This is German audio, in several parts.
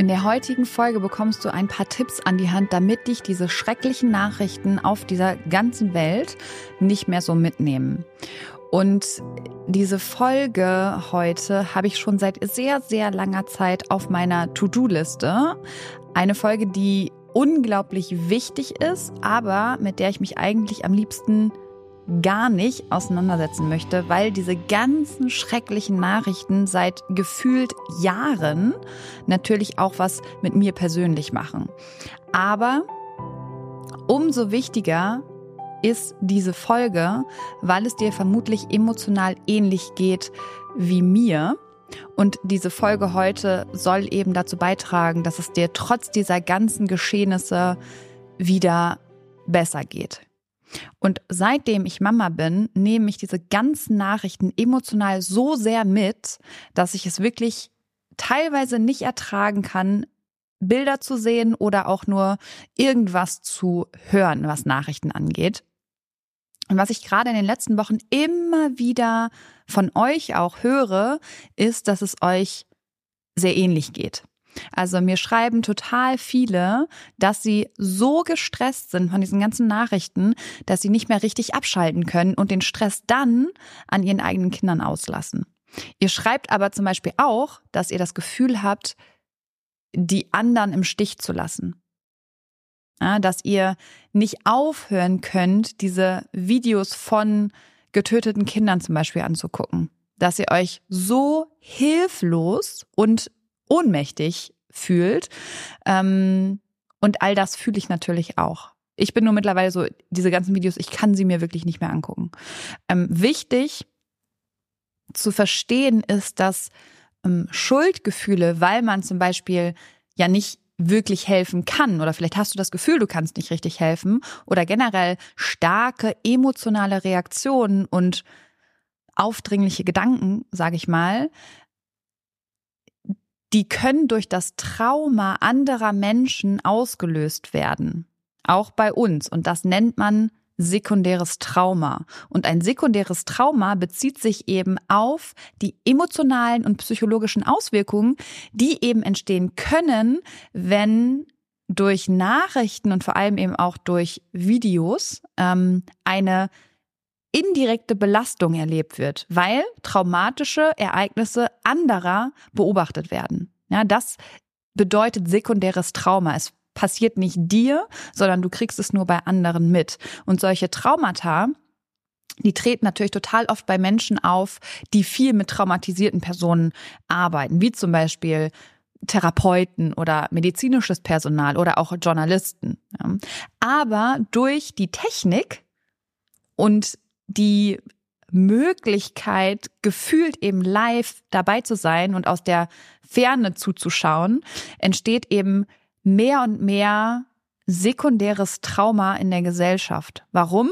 In der heutigen Folge bekommst du ein paar Tipps an die Hand, damit dich diese schrecklichen Nachrichten auf dieser ganzen Welt nicht mehr so mitnehmen. Und diese Folge heute habe ich schon seit sehr, sehr langer Zeit auf meiner To-Do-Liste. Eine Folge, die unglaublich wichtig ist, aber mit der ich mich eigentlich am liebsten gar nicht auseinandersetzen möchte, weil diese ganzen schrecklichen Nachrichten seit gefühlt Jahren natürlich auch was mit mir persönlich machen. Aber umso wichtiger ist diese Folge, weil es dir vermutlich emotional ähnlich geht wie mir. Und diese Folge heute soll eben dazu beitragen, dass es dir trotz dieser ganzen Geschehnisse wieder besser geht. Und seitdem ich Mama bin, nehme ich diese ganzen Nachrichten emotional so sehr mit, dass ich es wirklich teilweise nicht ertragen kann, Bilder zu sehen oder auch nur irgendwas zu hören, was Nachrichten angeht. Und was ich gerade in den letzten Wochen immer wieder von euch auch höre, ist, dass es euch sehr ähnlich geht. Also mir schreiben total viele, dass sie so gestresst sind von diesen ganzen Nachrichten, dass sie nicht mehr richtig abschalten können und den Stress dann an ihren eigenen Kindern auslassen. Ihr schreibt aber zum Beispiel auch, dass ihr das Gefühl habt, die anderen im Stich zu lassen. Ja, dass ihr nicht aufhören könnt, diese Videos von getöteten Kindern zum Beispiel anzugucken. Dass ihr euch so hilflos und ohnmächtig fühlt. Ähm, und all das fühle ich natürlich auch. Ich bin nur mittlerweile so, diese ganzen Videos, ich kann sie mir wirklich nicht mehr angucken. Ähm, wichtig zu verstehen ist, dass ähm, Schuldgefühle, weil man zum Beispiel ja nicht wirklich helfen kann oder vielleicht hast du das Gefühl, du kannst nicht richtig helfen oder generell starke emotionale Reaktionen und aufdringliche Gedanken, sage ich mal, die können durch das Trauma anderer Menschen ausgelöst werden. Auch bei uns. Und das nennt man sekundäres Trauma. Und ein sekundäres Trauma bezieht sich eben auf die emotionalen und psychologischen Auswirkungen, die eben entstehen können, wenn durch Nachrichten und vor allem eben auch durch Videos ähm, eine indirekte Belastung erlebt wird, weil traumatische Ereignisse anderer beobachtet werden. Ja, das bedeutet sekundäres Trauma. Es passiert nicht dir, sondern du kriegst es nur bei anderen mit. Und solche Traumata, die treten natürlich total oft bei Menschen auf, die viel mit traumatisierten Personen arbeiten, wie zum Beispiel Therapeuten oder medizinisches Personal oder auch Journalisten. Aber durch die Technik und die Möglichkeit, gefühlt eben live dabei zu sein und aus der Ferne zuzuschauen, entsteht eben mehr und mehr sekundäres Trauma in der Gesellschaft. Warum?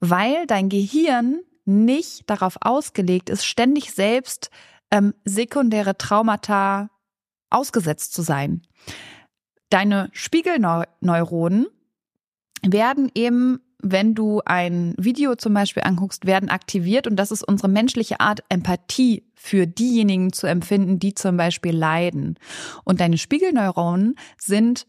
Weil dein Gehirn nicht darauf ausgelegt ist, ständig selbst ähm, sekundäre Traumata ausgesetzt zu sein. Deine Spiegelneuronen werden eben wenn du ein Video zum Beispiel anguckst, werden aktiviert und das ist unsere menschliche Art, Empathie für diejenigen zu empfinden, die zum Beispiel leiden. Und deine Spiegelneuronen sind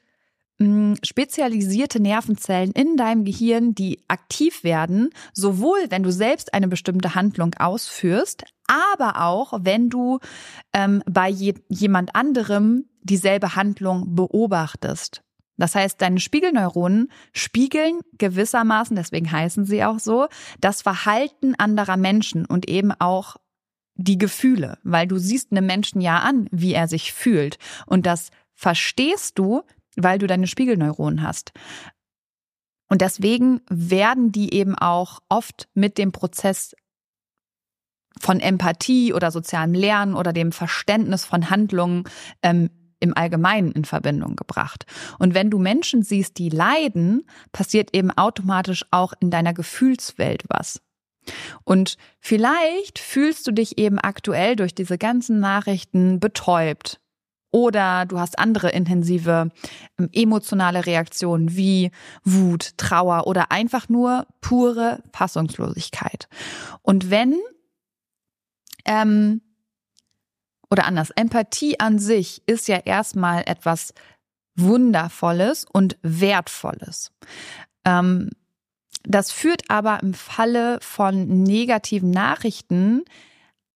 mh, hm, spezialisierte Nervenzellen in deinem Gehirn, die aktiv werden, sowohl wenn du selbst eine bestimmte Handlung ausführst, aber auch wenn du ähm, bei je, jemand anderem dieselbe Handlung beobachtest. Das heißt, deine Spiegelneuronen spiegeln gewissermaßen, deswegen heißen sie auch so, das Verhalten anderer Menschen und eben auch die Gefühle, weil du siehst einem Menschen ja an, wie er sich fühlt. Und das verstehst du, weil du deine Spiegelneuronen hast. Und deswegen werden die eben auch oft mit dem Prozess von Empathie oder sozialem Lernen oder dem Verständnis von Handlungen ähm, im Allgemeinen in Verbindung gebracht. Und wenn du Menschen siehst, die leiden, passiert eben automatisch auch in deiner Gefühlswelt was. Und vielleicht fühlst du dich eben aktuell durch diese ganzen Nachrichten betäubt. Oder du hast andere intensive ähm, emotionale Reaktionen wie Wut, Trauer oder einfach nur pure Fassungslosigkeit. Und wenn ähm, oder anders, Empathie an sich ist ja erstmal etwas Wundervolles und Wertvolles. Ähm, das führt aber im Falle von negativen Nachrichten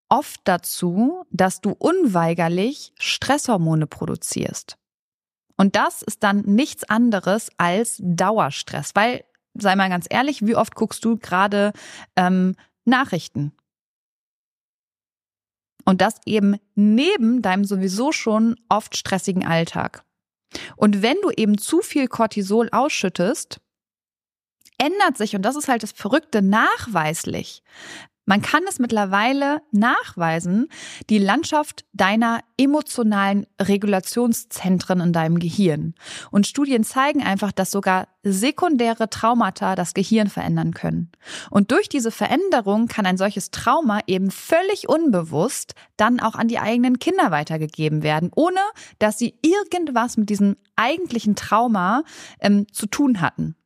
oft dazu, dass du unweigerlich Stresshormone produzierst. Und das ist dann nichts anderes als Dauerstress, weil, sei mal ganz ehrlich, wie oft guckst du gerade ähm, Nachrichten? Und das eben neben deinem sowieso schon oft stressigen Alltag. Und wenn du eben zu viel Cortisol ausschüttest, ändert sich, und das ist halt das Verrückte, nachweislich man kann es mittlerweile nachweisen, die Landschaft deiner emotionalen Regulationszentren in deinem Gehirn. Und Studien zeigen einfach, dass sogar sekundäre Traumata das Gehirn verändern können. Und durch diese Veränderung kann ein solches Trauma eben völlig unbewusst dann auch an die eigenen Kinder weitergegeben werden, ohne dass sie irgendwas mit diesem eigentlichen Trauma ähm, zu tun hatten.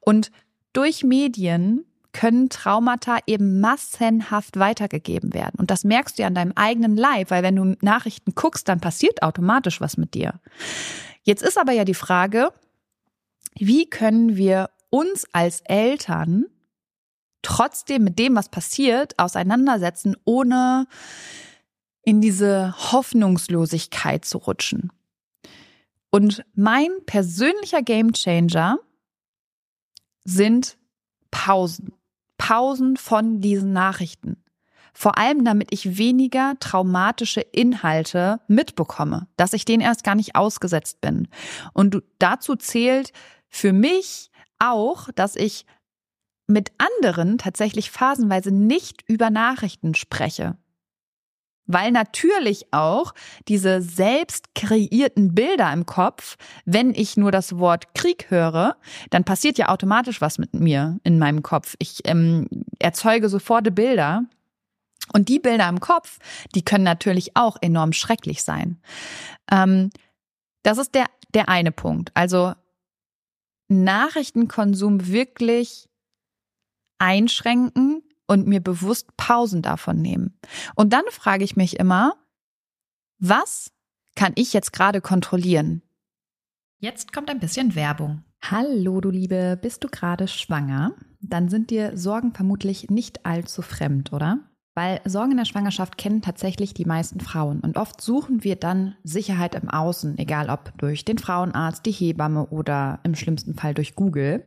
Und durch Medien können Traumata eben massenhaft weitergegeben werden. Und das merkst du ja an deinem eigenen Leib, weil wenn du Nachrichten guckst, dann passiert automatisch was mit dir. Jetzt ist aber ja die Frage, wie können wir uns als Eltern trotzdem mit dem, was passiert, auseinandersetzen, ohne in diese Hoffnungslosigkeit zu rutschen. Und mein persönlicher Gamechanger sind Pausen. Pausen von diesen Nachrichten. Vor allem, damit ich weniger traumatische Inhalte mitbekomme, dass ich denen erst gar nicht ausgesetzt bin. Und dazu zählt für mich auch, dass ich mit anderen tatsächlich phasenweise nicht über Nachrichten spreche weil natürlich auch diese selbst kreierten Bilder im Kopf, wenn ich nur das Wort Krieg höre, dann passiert ja automatisch was mit mir in meinem Kopf. Ich ähm, erzeuge sofort Bilder. Und die Bilder im Kopf, die können natürlich auch enorm schrecklich sein. Ähm, das ist der, der eine Punkt. Also Nachrichtenkonsum wirklich einschränken, und mir bewusst Pausen davon nehmen. Und dann frage ich mich immer, was kann ich jetzt gerade kontrollieren? Jetzt kommt ein bisschen Werbung. Hallo, du Liebe, bist du gerade schwanger? Dann sind dir Sorgen vermutlich nicht allzu fremd, oder? Weil Sorgen in der Schwangerschaft kennen tatsächlich die meisten Frauen. Und oft suchen wir dann Sicherheit im Außen, egal ob durch den Frauenarzt, die Hebamme oder im schlimmsten Fall durch Google.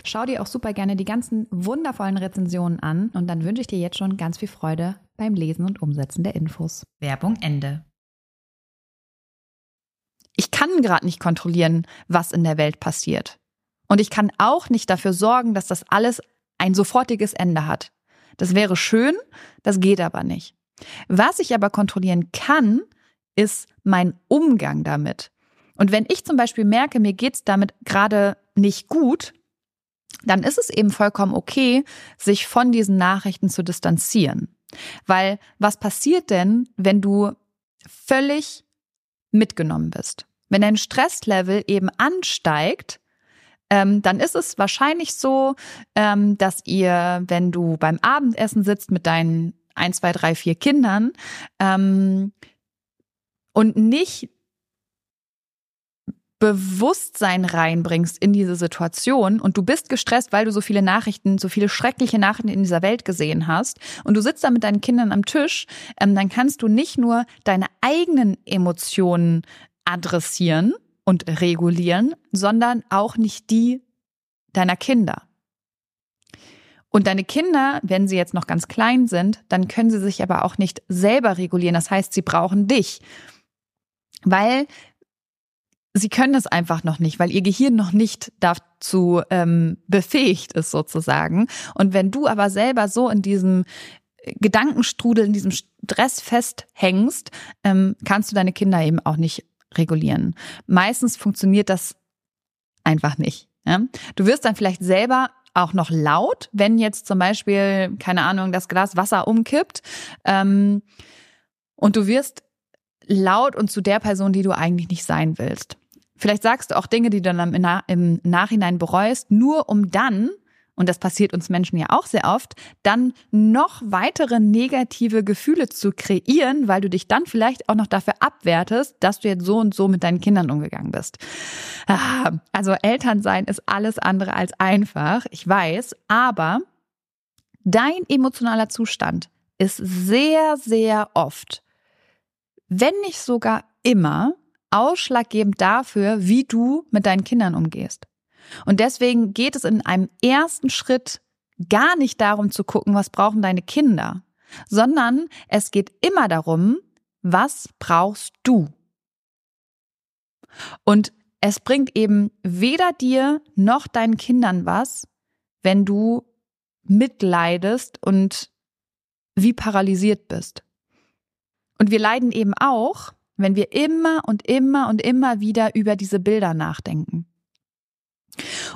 Schau dir auch super gerne die ganzen wundervollen Rezensionen an und dann wünsche ich dir jetzt schon ganz viel Freude beim Lesen und Umsetzen der Infos. Werbung Ende. Ich kann gerade nicht kontrollieren, was in der Welt passiert. Und ich kann auch nicht dafür sorgen, dass das alles ein sofortiges Ende hat. Das wäre schön, das geht aber nicht. Was ich aber kontrollieren kann, ist mein Umgang damit. Und wenn ich zum Beispiel merke, mir geht's damit gerade nicht gut, dann ist es eben vollkommen okay, sich von diesen Nachrichten zu distanzieren. Weil was passiert denn, wenn du völlig mitgenommen bist? Wenn dein Stresslevel eben ansteigt, ähm, dann ist es wahrscheinlich so, ähm, dass ihr, wenn du beim Abendessen sitzt mit deinen ein, zwei, drei, vier Kindern ähm, und nicht Bewusstsein reinbringst in diese Situation und du bist gestresst, weil du so viele Nachrichten, so viele schreckliche Nachrichten in dieser Welt gesehen hast und du sitzt da mit deinen Kindern am Tisch, ähm, dann kannst du nicht nur deine eigenen Emotionen adressieren und regulieren, sondern auch nicht die deiner Kinder. Und deine Kinder, wenn sie jetzt noch ganz klein sind, dann können sie sich aber auch nicht selber regulieren. Das heißt, sie brauchen dich. Weil sie können es einfach noch nicht, weil ihr Gehirn noch nicht dazu ähm, befähigt ist sozusagen. Und wenn du aber selber so in diesem Gedankenstrudel, in diesem Stress festhängst, ähm, kannst du deine Kinder eben auch nicht regulieren. Meistens funktioniert das einfach nicht. Ja? Du wirst dann vielleicht selber auch noch laut, wenn jetzt zum Beispiel, keine Ahnung, das Glas Wasser umkippt ähm, und du wirst laut und zu der Person, die du eigentlich nicht sein willst. Vielleicht sagst du auch Dinge, die du dann im Nachhinein bereust, nur um dann, und das passiert uns Menschen ja auch sehr oft, dann noch weitere negative Gefühle zu kreieren, weil du dich dann vielleicht auch noch dafür abwertest, dass du jetzt so und so mit deinen Kindern umgegangen bist. Ah, also Elternsein ist alles andere als einfach, ich weiß, aber dein emotionaler Zustand ist sehr, sehr oft, wenn nicht sogar immer, ausschlaggebend dafür, wie du mit deinen Kindern umgehst. Und deswegen geht es in einem ersten Schritt gar nicht darum zu gucken, was brauchen deine Kinder, sondern es geht immer darum, was brauchst du? Und es bringt eben weder dir noch deinen Kindern was, wenn du mitleidest und wie paralysiert bist. Und wir leiden eben auch, wenn wir immer und immer und immer wieder über diese Bilder nachdenken.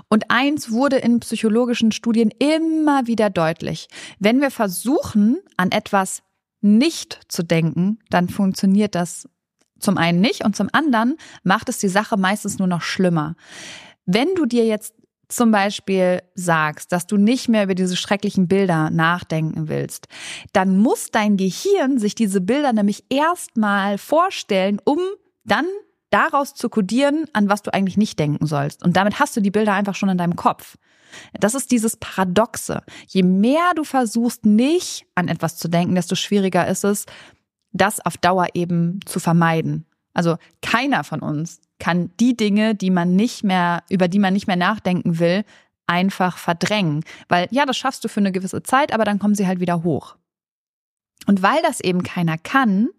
Und eins wurde in psychologischen Studien immer wieder deutlich. Wenn wir versuchen, an etwas nicht zu denken, dann funktioniert das zum einen nicht und zum anderen macht es die Sache meistens nur noch schlimmer. Wenn du dir jetzt zum Beispiel sagst, dass du nicht mehr über diese schrecklichen Bilder nachdenken willst, dann muss dein Gehirn sich diese Bilder nämlich erstmal vorstellen, um dann daraus zu kodieren, an was du eigentlich nicht denken sollst. Und damit hast du die Bilder einfach schon in deinem Kopf. Das ist dieses Paradoxe. Je mehr du versuchst, nicht an etwas zu denken, desto schwieriger ist es, das auf Dauer eben zu vermeiden. Also keiner von uns kann die Dinge, die man nicht mehr, über die man nicht mehr nachdenken will, einfach verdrängen. Weil ja, das schaffst du für eine gewisse Zeit, aber dann kommen sie halt wieder hoch. Und weil das eben keiner kann,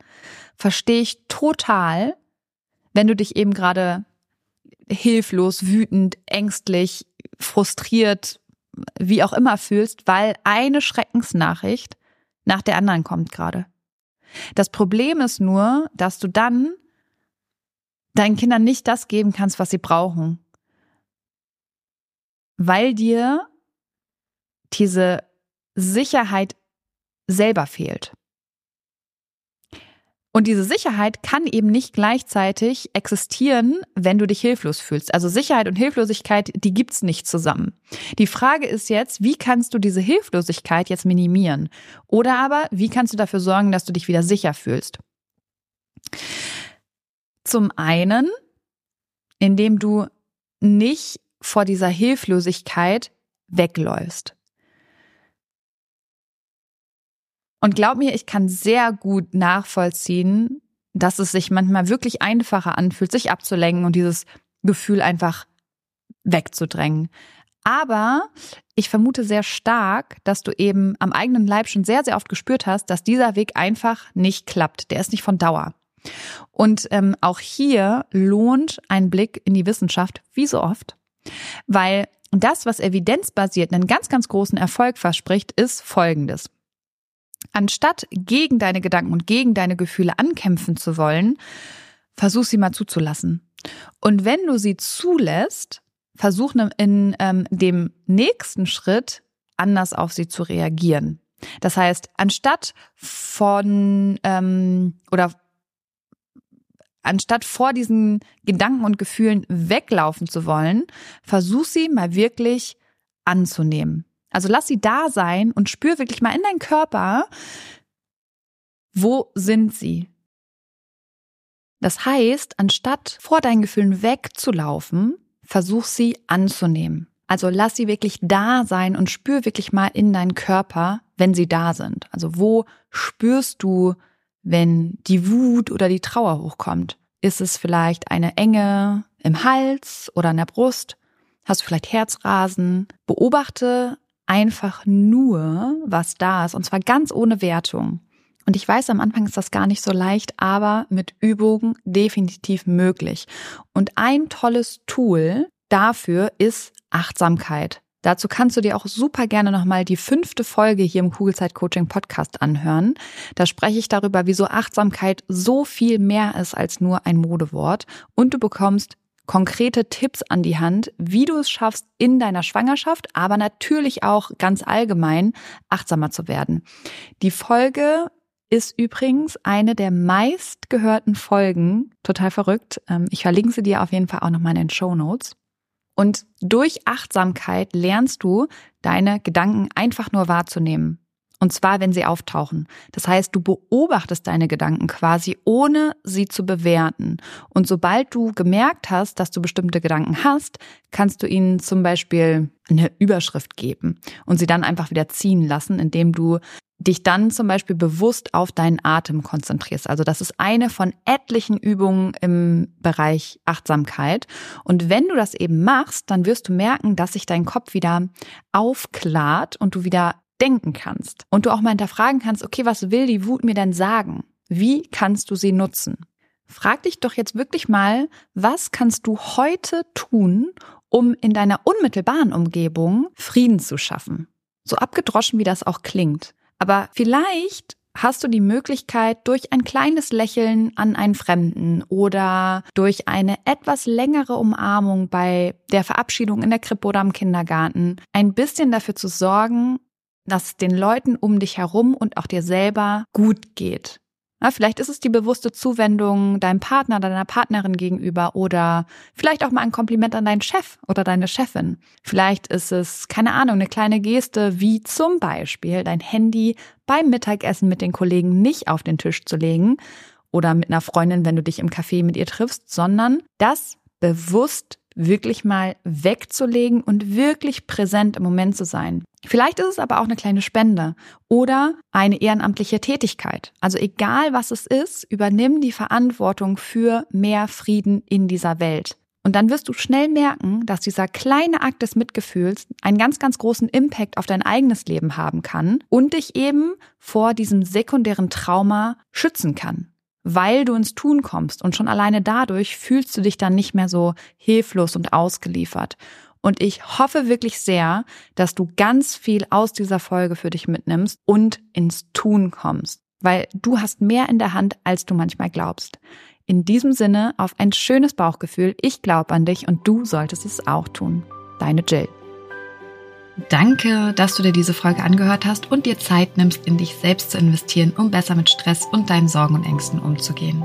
verstehe ich total, wenn du dich eben gerade hilflos, wütend, ängstlich, frustriert, wie auch immer fühlst, weil eine Schreckensnachricht nach der anderen kommt gerade. Das Problem ist nur, dass du dann deinen Kindern nicht das geben kannst, was sie brauchen. Weil dir diese Sicherheit selber fehlt. Und diese Sicherheit kann eben nicht gleichzeitig existieren, wenn du dich hilflos fühlst. Also Sicherheit und Hilflosigkeit, die gibt's nicht zusammen. Die Frage ist jetzt, wie kannst du diese Hilflosigkeit jetzt minimieren? Oder aber, wie kannst du dafür sorgen, dass du dich wieder sicher fühlst? Zum einen, indem du nicht vor dieser Hilflosigkeit wegläufst. Und glaub mir, ich kann sehr gut nachvollziehen, dass es sich manchmal wirklich einfacher anfühlt, sich abzulenken und dieses Gefühl einfach wegzudrängen. Aber ich vermute sehr stark, dass du eben am eigenen Leib schon sehr, sehr oft gespürt hast, dass dieser Weg einfach nicht klappt. Der ist nicht von Dauer. Und ähm, auch hier lohnt ein Blick in die Wissenschaft, wie so oft, weil das, was evidenzbasiert einen ganz, ganz großen Erfolg verspricht, ist Folgendes. Anstatt gegen deine Gedanken und gegen deine Gefühle ankämpfen zu wollen, versuch sie mal zuzulassen. Und wenn du sie zulässt, versuch in ähm, dem nächsten Schritt anders auf sie zu reagieren. Das heißt, anstatt von ähm, oder anstatt vor diesen Gedanken und Gefühlen weglaufen zu wollen, versuch sie mal wirklich anzunehmen. Also lass sie da sein und spür wirklich mal in deinen Körper, wo sind sie? Das heißt, anstatt vor deinen Gefühlen wegzulaufen, versuch sie anzunehmen. Also lass sie wirklich da sein und spür wirklich mal in deinen Körper, wenn sie da sind. Also wo spürst du wenn die Wut oder die Trauer hochkommt? Ist es vielleicht eine Enge im Hals oder in der Brust? Hast du vielleicht Herzrasen? Beobachte einfach nur, was da ist, und zwar ganz ohne Wertung. Und ich weiß, am Anfang ist das gar nicht so leicht, aber mit Übungen definitiv möglich. Und ein tolles Tool dafür ist Achtsamkeit. Dazu kannst du dir auch super gerne nochmal die fünfte Folge hier im Kugelzeit Coaching Podcast anhören. Da spreche ich darüber, wieso Achtsamkeit so viel mehr ist als nur ein Modewort und du bekommst konkrete Tipps an die Hand, wie du es schaffst, in deiner Schwangerschaft, aber natürlich auch ganz allgemein achtsamer zu werden. Die Folge ist übrigens eine der meistgehörten Folgen. Total verrückt. Ähm, ich verlinke sie dir auf jeden Fall auch nochmal in den Show Notes. Und durch Achtsamkeit lernst du, deine Gedanken einfach nur wahrzunehmen. Und zwar, wenn sie auftauchen. Das heißt, du beobachtest deine Gedanken quasi, ohne sie zu bewerten. Und sobald du gemerkt hast, dass du bestimmte Gedanken hast, kannst du ihnen zum Beispiel eine Überschrift geben und sie dann einfach wieder ziehen lassen, indem du dich dann zum Beispiel bewusst auf deinen Atem konzentrierst. Also das ist eine von etlichen Übungen im Bereich Achtsamkeit. Und wenn du das eben machst, dann wirst du merken, dass sich dein Kopf wieder aufklart und du wieder denken kannst. Und du auch mal hinterfragen kannst, okay, was will die Wut mir denn sagen? Wie kannst du sie nutzen? Frag dich doch jetzt wirklich mal, was kannst du heute tun, um in deiner unmittelbaren Umgebung Frieden zu schaffen? So abgedroschen, wie das auch klingt. Aber vielleicht hast du die Möglichkeit, durch ein kleines Lächeln an einen Fremden oder durch eine etwas längere Umarmung bei der Verabschiedung in der Krippe oder am Kindergarten ein bisschen dafür zu sorgen, dass den Leuten um dich herum und auch dir selber gut geht. Ja, vielleicht ist es die bewusste Zuwendung deinem Partner, deiner Partnerin gegenüber oder vielleicht auch mal ein Kompliment an deinen Chef oder deine Chefin. Vielleicht ist es, keine Ahnung, eine kleine Geste, wie zum Beispiel dein Handy beim Mittagessen mit den Kollegen nicht auf den Tisch zu legen oder mit einer Freundin, wenn du dich im Café mit ihr triffst, sondern das bewusst wirklich mal wegzulegen und wirklich präsent im Moment zu sein. Vielleicht ist es aber auch eine kleine Spende oder eine ehrenamtliche Tätigkeit. Also egal was es ist, übernimm die Verantwortung für mehr Frieden in dieser Welt. Und dann wirst du schnell merken, dass dieser kleine Akt des Mitgefühls einen ganz, ganz großen Impact auf dein eigenes Leben haben kann und dich eben vor diesem sekundären Trauma schützen kann weil du ins Tun kommst und schon alleine dadurch fühlst du dich dann nicht mehr so hilflos und ausgeliefert. Und ich hoffe wirklich sehr, dass du ganz viel aus dieser Folge für dich mitnimmst und ins Tun kommst, weil du hast mehr in der Hand, als du manchmal glaubst. In diesem Sinne auf ein schönes Bauchgefühl. Ich glaube an dich und du solltest es auch tun. Deine Jill. Danke, dass du dir diese Folge angehört hast und dir Zeit nimmst, in dich selbst zu investieren, um besser mit Stress und deinen Sorgen und Ängsten umzugehen.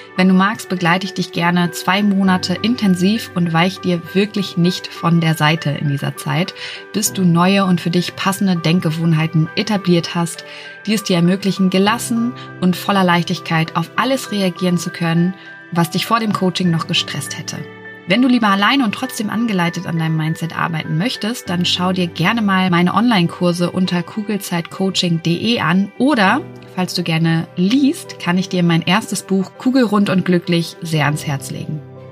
Wenn du magst, begleite ich dich gerne zwei Monate intensiv und weich dir wirklich nicht von der Seite in dieser Zeit, bis du neue und für dich passende Denkgewohnheiten etabliert hast, die es dir ermöglichen, gelassen und voller Leichtigkeit auf alles reagieren zu können, was dich vor dem Coaching noch gestresst hätte. Wenn du lieber alleine und trotzdem angeleitet an deinem Mindset arbeiten möchtest, dann schau dir gerne mal meine Online-Kurse unter kugelzeitcoaching.de an oder falls du gerne liest, kann ich dir mein erstes Buch Kugelrund und glücklich sehr ans Herz legen.